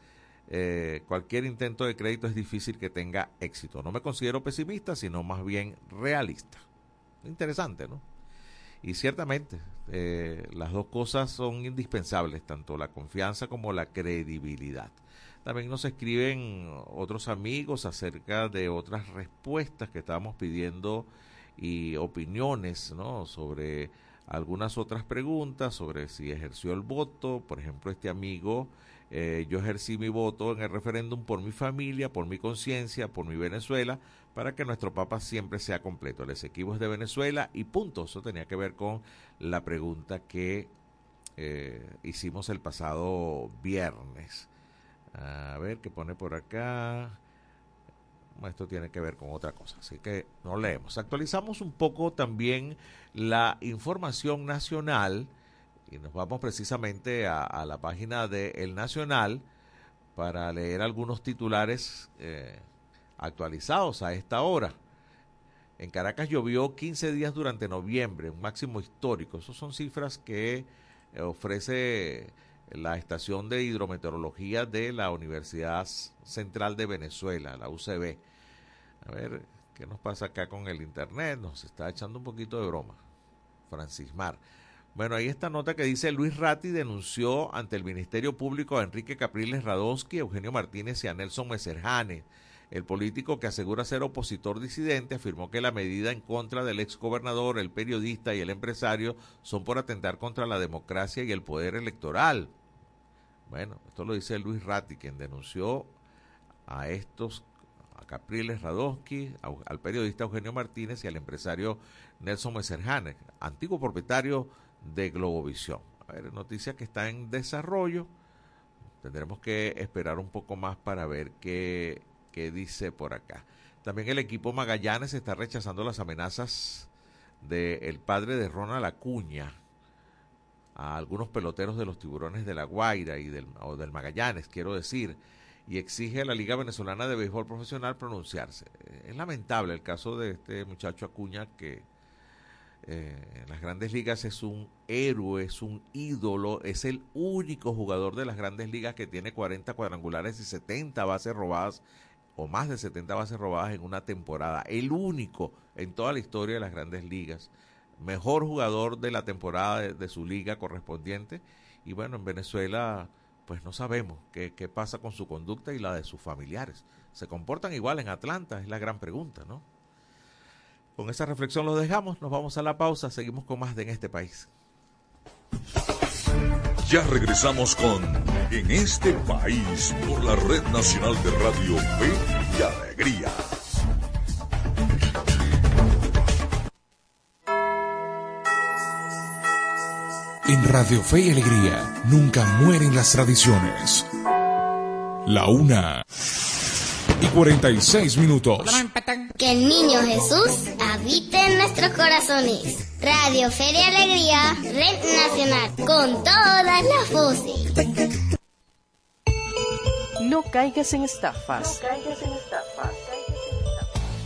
eh, cualquier intento de crédito es difícil que tenga éxito. No me considero pesimista, sino más bien realista. Interesante, ¿no? Y ciertamente, eh, las dos cosas son indispensables, tanto la confianza como la credibilidad. También nos escriben otros amigos acerca de otras respuestas que estábamos pidiendo y opiniones ¿no? sobre algunas otras preguntas, sobre si ejerció el voto. Por ejemplo, este amigo, eh, yo ejercí mi voto en el referéndum por mi familia, por mi conciencia, por mi Venezuela, para que nuestro Papa siempre sea completo. El Esequibo es de Venezuela y punto. Eso tenía que ver con la pregunta que eh, hicimos el pasado viernes. A ver, ¿qué pone por acá? Esto tiene que ver con otra cosa, así que no leemos. Actualizamos un poco también la información nacional y nos vamos precisamente a, la página de El Nacional para leer algunos titulares eh, actualizados a esta hora. En Caracas llovió 15 días durante noviembre, un máximo histórico. Esas son cifras que eh, ofrece la estación de hidrometeorología de la Universidad Central de Venezuela, la UCB. A ver, ¿qué nos pasa acá con el Internet? Nos está echando un poquito de broma. Francis Mar. Bueno, ahí esta nota que dice Luis Ratti denunció ante el Ministerio Público a Enrique Capriles Radonsky, Eugenio Martínez y a Nelson Messerjane. El político que asegura ser opositor disidente afirmó que la medida en contra del exgobernador, el periodista y el empresario son por atentar contra la democracia y el poder electoral. Bueno, esto lo dice Luis Ratti, quien denunció a estos, a Capriles Radonsky, al periodista Eugenio Martínez y al empresario Nelson Messerjane, antiguo propietario de Globovisión. A ver, noticia que está en desarrollo. Tendremos que esperar un poco más para ver qué, qué dice por acá. También el equipo Magallanes está rechazando las amenazas del padre de Ronald Acuña a algunos peloteros de los tiburones de la Guaira y del, o del Magallanes, quiero decir, y exige a la Liga Venezolana de Béisbol Profesional pronunciarse. Es lamentable el caso de este muchacho Acuña que eh, en las grandes ligas es un héroe, es un ídolo, es el único jugador de las grandes ligas que tiene 40 cuadrangulares y 70 bases robadas o más de 70 bases robadas en una temporada. El único en toda la historia de las grandes ligas. Mejor jugador de la temporada de, su liga correspondiente. Y bueno, en Venezuela pues no sabemos qué, qué pasa con su conducta y la de sus familiares. ¿Se comportan igual en Atlanta? Es la gran pregunta, ¿no? Con esa reflexión lo dejamos, nos vamos a la pausa, seguimos con más de En este país. Ya regresamos con En este país por la Red Nacional de Radio Fe y Alegría. En Radio Fe y Alegría nunca mueren las tradiciones. La una y 46 minutos. Que el niño Jesús habite en nuestros corazones. Radio Feria Alegría, Red Nacional, con todas las voces. No caigas en estafas. No caigas en estafas.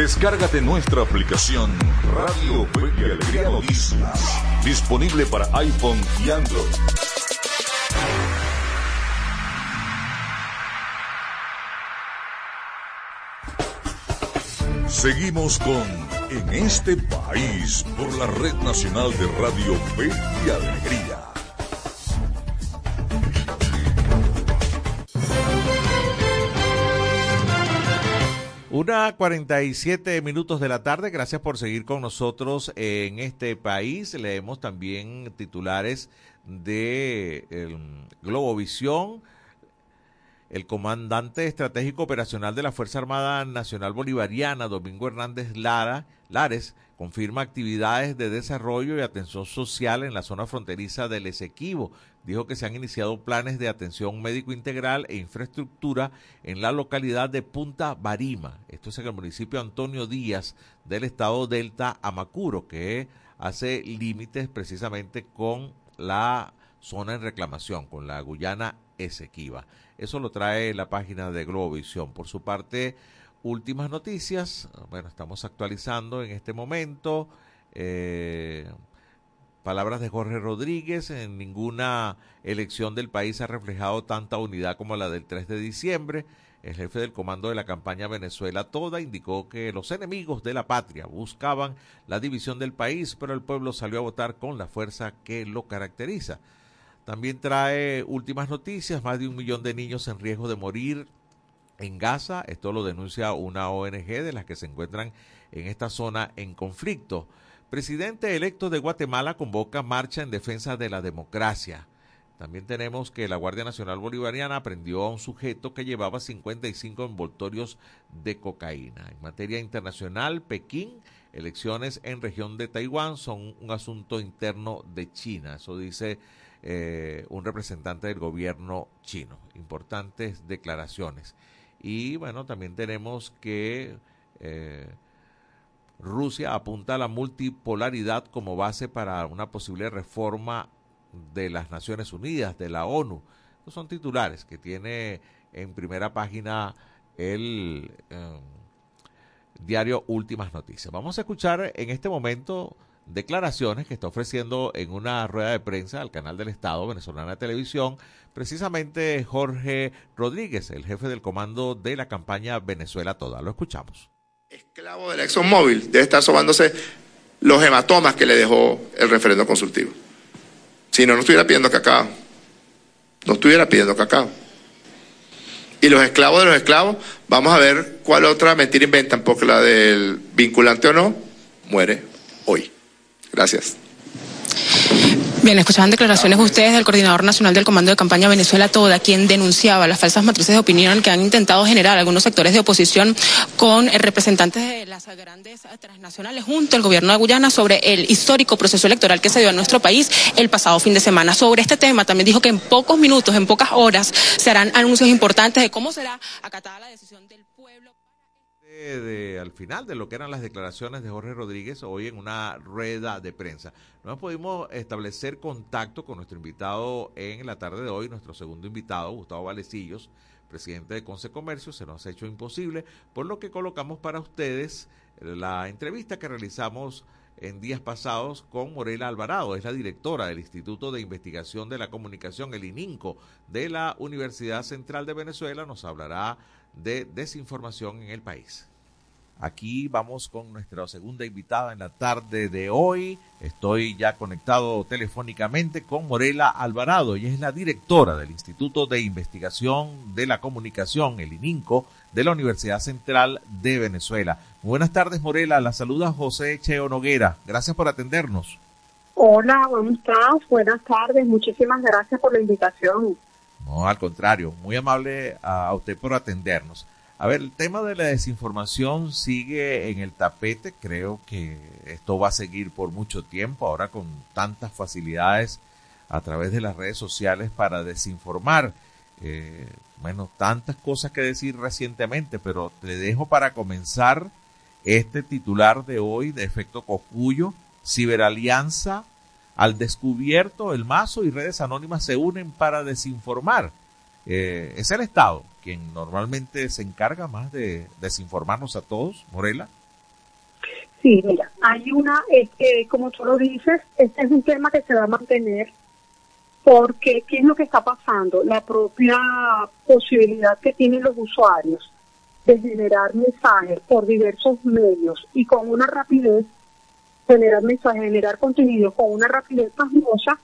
Descárgate nuestra aplicación Radio Fe y Alegría Noticias, disponible para iPhone y Android. Seguimos con En este país por la Red Nacional de Radio Fe y Alegría. Una 47 minutos de la tarde, gracias por seguir con nosotros en este país. Leemos también titulares de Globovisión. El comandante estratégico operacional de la Fuerza Armada Nacional Bolivariana, Domingo Hernández Lara, Lares, confirma actividades de desarrollo y atención social en la zona fronteriza del Esequibo. Dijo que se han iniciado planes de atención médico integral e infraestructura en la localidad de Punta Barima. Esto es en el municipio Antonio Díaz del estado Delta Amacuro, que hace límites precisamente con la zona en reclamación, con la Guyana Esequiba. Eso lo trae la página de Globovisión. Por su parte, últimas noticias. Bueno, estamos actualizando en este momento. Eh, palabras de Jorge Rodríguez, en ninguna elección del país ha reflejado tanta unidad como la del 3 de diciembre. El jefe del comando de la campaña Venezuela Toda indicó que los enemigos de la patria buscaban la división del país, pero el pueblo salió a votar con la fuerza que lo caracteriza. También trae últimas noticias, más de un millón de niños en riesgo de morir en Gaza. Esto lo denuncia una ONG de las que se encuentran en esta zona en conflicto. Presidente electo de Guatemala convoca marcha en defensa de la democracia. También tenemos que la Guardia Nacional Bolivariana prendió a un sujeto que llevaba 55 envoltorios de cocaína. En materia internacional, Pekín, elecciones en región de Taiwán son un asunto interno de China. Eso dice eh, un representante del gobierno chino. Importantes declaraciones. Y bueno, también tenemos que eh, Rusia apunta a la multipolaridad como base para una posible reforma de las Naciones Unidas, de la ONU. Estos son titulares que tiene en primera página el em, diario Últimas Noticias. Vamos a escuchar en este momento declaraciones que está ofreciendo en una rueda de prensa al canal del Estado Venezolana de Televisión, precisamente Jorge Rodríguez, el jefe del comando de la campaña Venezuela Toda. Lo escuchamos. Esclavo del ExxonMobil debe estar sobándose los hematomas que le dejó el referendo consultivo. Si no, no estuviera pidiendo cacao. No estuviera pidiendo cacao. Y los esclavos de los esclavos, vamos a ver cuál otra mentira inventan, porque la del vinculante o no, muere hoy. Gracias. Bien, escuchaban declaraciones ustedes del coordinador nacional del Comando de Campaña Venezuela Toda, quien denunciaba las falsas matrices de opinión que han intentado generar algunos sectores de oposición con representantes de las grandes transnacionales junto al gobierno de Guyana sobre el histórico proceso electoral que se dio en nuestro país el pasado fin de semana. Sobre este tema también dijo que en pocos minutos, en pocas horas, se harán anuncios importantes de cómo será acatada la decisión del de, al final de lo que eran las declaraciones de Jorge Rodríguez hoy en una rueda de prensa. No pudimos establecer contacto con nuestro invitado en la tarde de hoy, nuestro segundo invitado, Gustavo Valecillos, presidente de Conce Comercio, se nos ha hecho imposible, por lo que colocamos para ustedes la entrevista que realizamos en días pasados con Morela Alvarado, es la directora del Instituto de Investigación de la Comunicación, el ININCO, de la Universidad Central de Venezuela, nos hablará de desinformación en el país. Aquí vamos con nuestra segunda invitada en la tarde de hoy. Estoy ya conectado telefónicamente con Morela Alvarado. Ella es la directora del Instituto de Investigación de la Comunicación, el ININCO, de la Universidad Central de Venezuela. Buenas tardes, Morela. La saluda José Cheo Noguera. Gracias por atendernos. Hola, ¿cómo estás? Buenas tardes. Muchísimas gracias por la invitación. No, al contrario, muy amable a usted por atendernos. A ver, el tema de la desinformación sigue en el tapete. Creo que esto va a seguir por mucho tiempo, ahora con tantas facilidades a través de las redes sociales para desinformar. Eh, bueno, tantas cosas que decir recientemente, pero le dejo para comenzar este titular de hoy de efecto Cocuyo, Ciberalianza al descubierto, el mazo y redes anónimas se unen para desinformar. Eh, es el Estado quien normalmente se encarga más de desinformarnos a todos, Morela. Sí, mira, hay una, que como tú lo dices, este es un tema que se va a mantener porque ¿qué es lo que está pasando? La propia posibilidad que tienen los usuarios de generar mensajes por diversos medios y con una rapidez, generar mensajes, generar contenido con una rapidez pasmosa,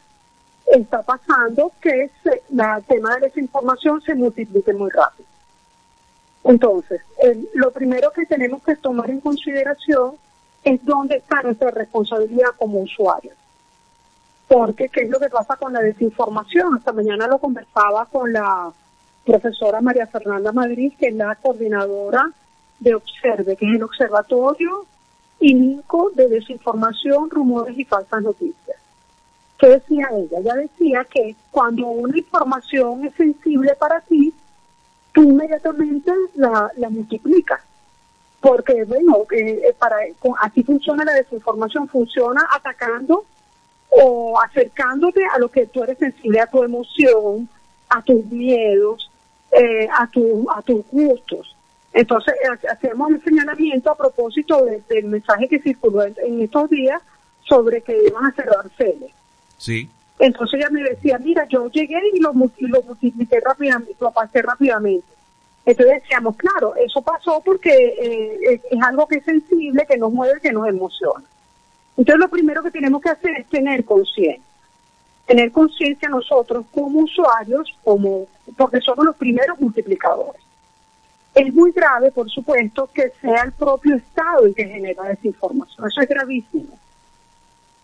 está pasando que el tema de desinformación se multiplique muy rápido. Entonces, lo primero que tenemos que tomar en consideración es dónde está nuestra responsabilidad como usuarios. Porque, ¿qué es lo que pasa con la desinformación? Esta mañana lo conversaba con la profesora María Fernanda Madrid, que es la coordinadora de Observe, que es el observatorio INICO de desinformación, rumores y falsas noticias. ¿Qué decía ella? Ella decía que cuando una información es sensible para ti, tú inmediatamente la, multiplicas. Porque, bueno, eh, para, así funciona la desinformación, funciona atacando o acercándote a lo que tú eres sensible, a tu emoción, a tus miedos, eh, a, tu, a tus gustos. Entonces, hacemos un señalamiento a propósito del mensaje que circuló en, estos días sobre que iban a cerrar Fele. Sí. Entonces ella me decía, mira, yo llegué y lo, lo multipliqué rápidamente, lo pasé rápidamente. Entonces decíamos, claro, eso pasó porque eh, es, algo que es sensible, que nos mueve, que nos emociona. Entonces lo primero que tenemos que hacer es tener conciencia. Tener conciencia nosotros como usuarios, como porque somos los primeros multiplicadores. Es muy grave, por supuesto, que sea el propio Estado el que genera desinformación. Eso es gravísimo.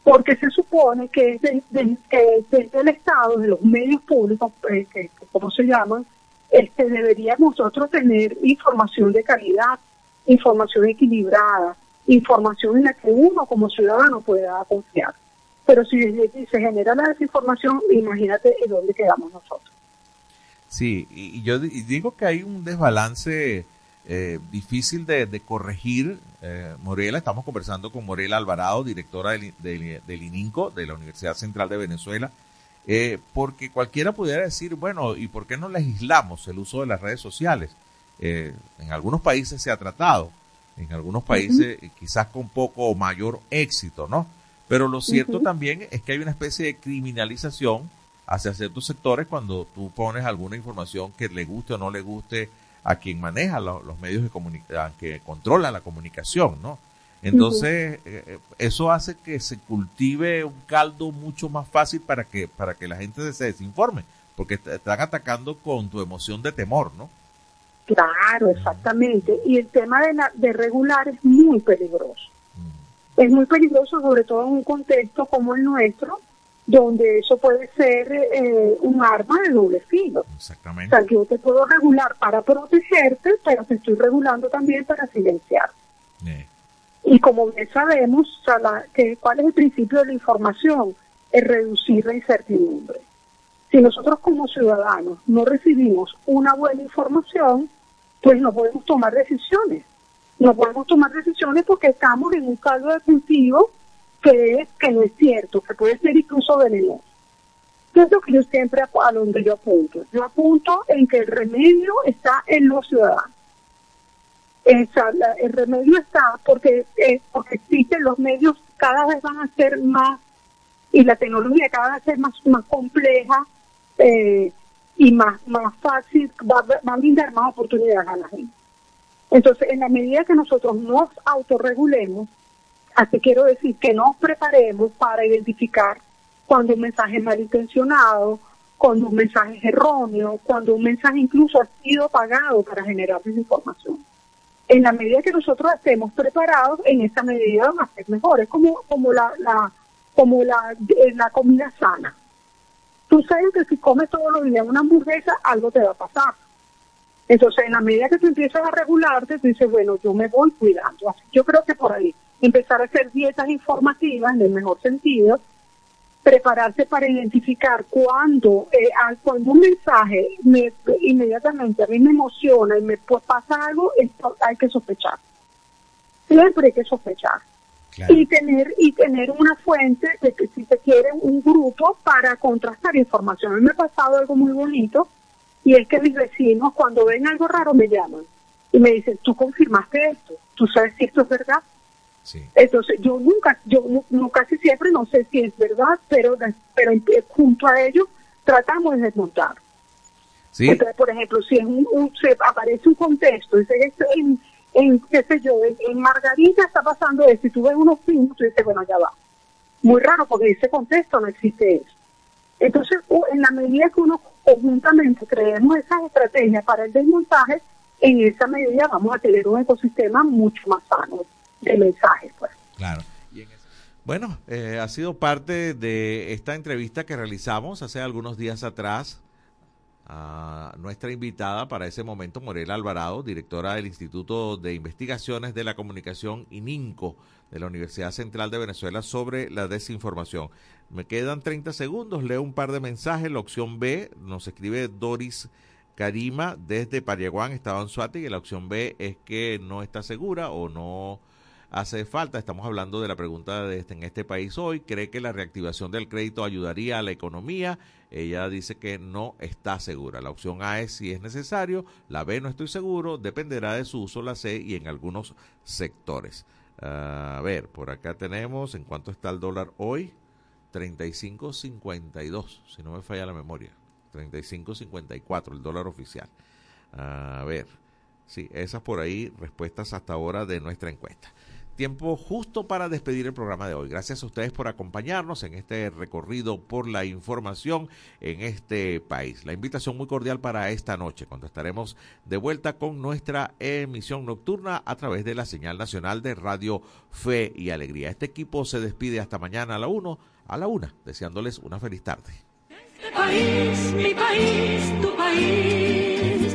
Porque se supone que desde, el Estado, de los medios públicos, eh, que, como se llaman, este, deberíamos nosotros tener información de calidad, información equilibrada, información en la que uno como ciudadano pueda confiar. Pero si se genera la desinformación, imagínate en dónde quedamos nosotros. Sí, y yo digo que hay un desbalance eh, difícil de, corregir. Eh, Morela, estamos conversando con Morela Alvarado, directora del, del, ININCO, de la Universidad Central de Venezuela, eh, porque cualquiera pudiera decir, bueno, ¿y por qué no legislamos el uso de las redes sociales? en algunos países se ha tratado, en algunos países quizás con poco mayor éxito, ¿no? Pero lo cierto también es que hay una especie de criminalización hacia ciertos sectores cuando tú pones alguna información que le guste o no le guste a quien maneja los medios de comunicación, que controla la comunicación, ¿no? Entonces, eh, eh, eso hace que se cultive un caldo mucho más fácil para que, para que la gente se desinforme, porque están atacando con tu emoción de temor, ¿no? Claro, exactamente. Y el tema de, de regular es muy peligroso. Es muy peligroso, sobre todo en un contexto como el nuestro, donde eso puede ser eh, un arma de doble filo. Exactamente. O sea, yo te puedo regular para protegerte, pero te estoy regulando también para silenciar. Y como bien sabemos, que, ¿cuál es el principio de la información? Es reducir la incertidumbre. Si nosotros como ciudadanos no recibimos una buena información, pues no podemos tomar decisiones. No podemos tomar decisiones porque estamos en un caldo de cultivo que es que no es cierto, que puede ser incluso venenoso. ¿Qué es lo que yo siempre a donde yo apunto? Yo apunto en que el remedio está en los ciudadanos. el remedio está porque, eh, porque existen los medios cada vez van a ser más y la tecnología cada vez ser más, más compleja eh, y más, más fácil, va, va a brindar más oportunidades a la gente. Entonces, en la medida que nosotros nos autorregulemos, Así quiero decir que nos preparemos para identificar cuando un mensaje es malintencionado, cuando un mensaje es erróneo, cuando un mensaje incluso ha sido pagado para generar desinformación. En la medida que nosotros estemos preparados, en esa medida van a ser mejores, como, como la, la, como la, eh, la comida sana. Tú sabes que si comes todos los días una hamburguesa, algo te va a pasar. Entonces, en la medida que tú empiezas a regularte, tú dices, bueno, yo me voy cuidando. Así, yo creo que por ahí empezar a hacer dietas informativas en el mejor sentido, prepararse para identificar cuando, eh, cuando un mensaje me, inmediatamente a mí me emociona y me pasa algo, esto hay que sospechar. Siempre hay que sospechar. Y tener y tener una fuente de que si se quiere un grupo para contrastar información. A mí me ha pasado algo muy bonito y es que mis vecinos cuando ven algo raro me llaman y me dicen, tú confirmaste esto, tú sabes si esto es verdad. Entonces, yo nunca, yo no, casi siempre no sé si es verdad, pero, pero junto a ellos tratamos de desmontar. Entonces, por ejemplo, si un, se aparece un contexto, dice en, en, qué sé yo, en, Margarita está pasando esto, y tú ves unos films, tú dices, bueno, ya va. Muy raro, porque ese contexto no existe eso. Entonces, en la medida que uno conjuntamente creemos esas estrategias para el desmontaje, en esa medida vamos a tener un ecosistema mucho más sano de mensajes. Pues. Claro. Bueno, eh, ha sido parte de esta entrevista que realizamos hace algunos días atrás a nuestra invitada para ese momento, Morela Alvarado, directora del Instituto de Investigaciones de la Comunicación ININCO de la Universidad Central de Venezuela sobre la desinformación. Me quedan 30 segundos, leo un par de mensajes. La opción B nos escribe Doris Karima desde Pariaguán, Estado Suárez, y la opción B es que no está segura o no hace falta. Estamos hablando de la pregunta de este, en este país hoy. ¿Cree que la reactivación del crédito ayudaría a la economía? Ella dice que no está segura. La opción A es si es necesario. La B no estoy seguro. Dependerá de su uso. La C y en algunos sectores. a ver, por acá tenemos en cuánto está el dólar hoy. 35.52, si no me falla la memoria. 35.54, el dólar oficial. A ver, sí, esas por ahí respuestas hasta ahora de nuestra encuesta tiempo justo para despedir el programa de hoy. Gracias a ustedes por acompañarnos en este recorrido por la información en este país. La invitación muy cordial para esta noche, cuando estaremos de vuelta con nuestra emisión nocturna a través de la señal nacional de Radio Fe y Alegría. Este equipo se despide hasta mañana a la 1, a la 1, deseándoles una feliz tarde. país.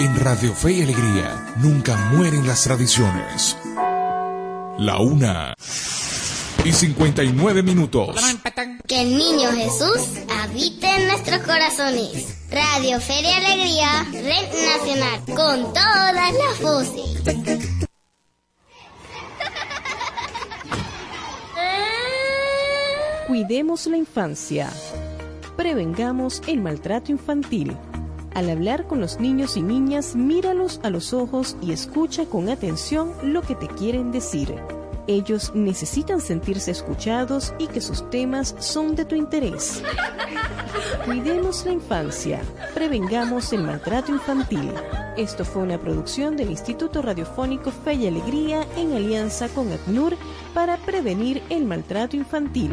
En Radio Fe y Alegría nunca mueren las tradiciones. La una y 59 minutos. Que el niño Jesús habite en nuestros corazones. Radio Feria Alegría, Red Nacional, con todas las voces. Cuidemos la infancia. Prevengamos el maltrato infantil. Al hablar con los niños y niñas, míralos a los ojos y escucha con atención lo que te quieren decir. Ellos necesitan sentirse escuchados y que sus temas son de tu interés. Cuidemos la infancia. Prevengamos el maltrato infantil. Esto fue una producción del Instituto Radiofónico Fe y Alegría en alianza con ACNUR para prevenir el maltrato infantil.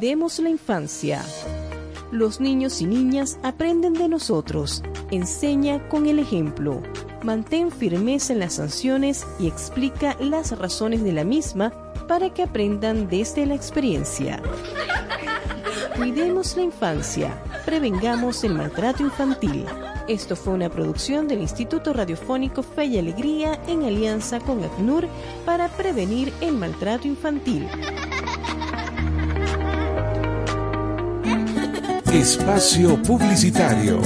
Cuidemos la infancia. Los niños y niñas aprenden de nosotros. Enseña con el ejemplo. Mantén firmeza en las sanciones y explica las razones de la misma para que aprendan desde la experiencia. Cuidemos la infancia. Prevengamos el maltrato infantil. Esto fue una producción del Instituto Radiofónico Fe y Alegría en alianza con ACNUR para prevenir el maltrato infantil. Espacio Publicitario.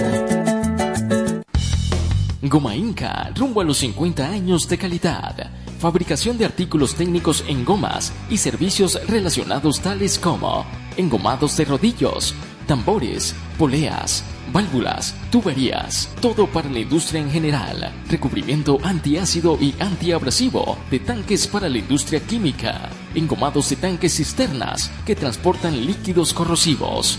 Goma Inca, rumbo a los 50 años de calidad. Fabricación de artículos técnicos en gomas y servicios relacionados tales como engomados de rodillos, tambores, poleas, válvulas, tuberías, todo para la industria en general, recubrimiento antiácido y antiabrasivo de tanques para la industria química, engomados de tanques cisternas que transportan líquidos corrosivos,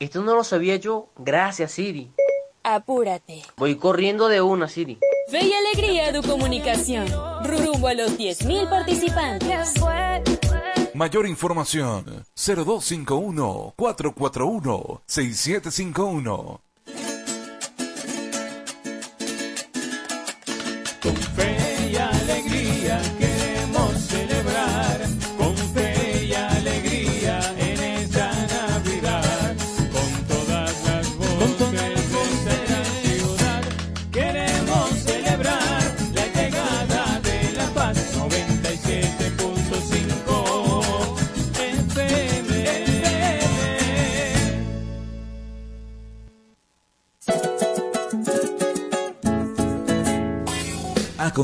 esto no lo sabía yo. Gracias Siri. Apúrate. Voy corriendo de una Siri. Fe y alegría de comunicación. Rumbo a los 10.000 participantes. Mayor información 0251 441 6751. Con fe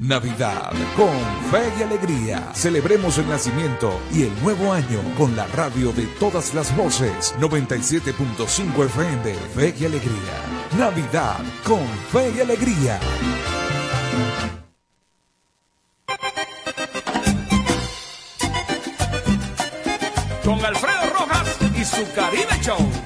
Navidad con fe y alegría. Celebremos el nacimiento y el nuevo año con la radio de todas las voces. 97.5 FM. Fe y alegría. Navidad con fe y alegría. Con Alfredo Rojas y su Caribe Show.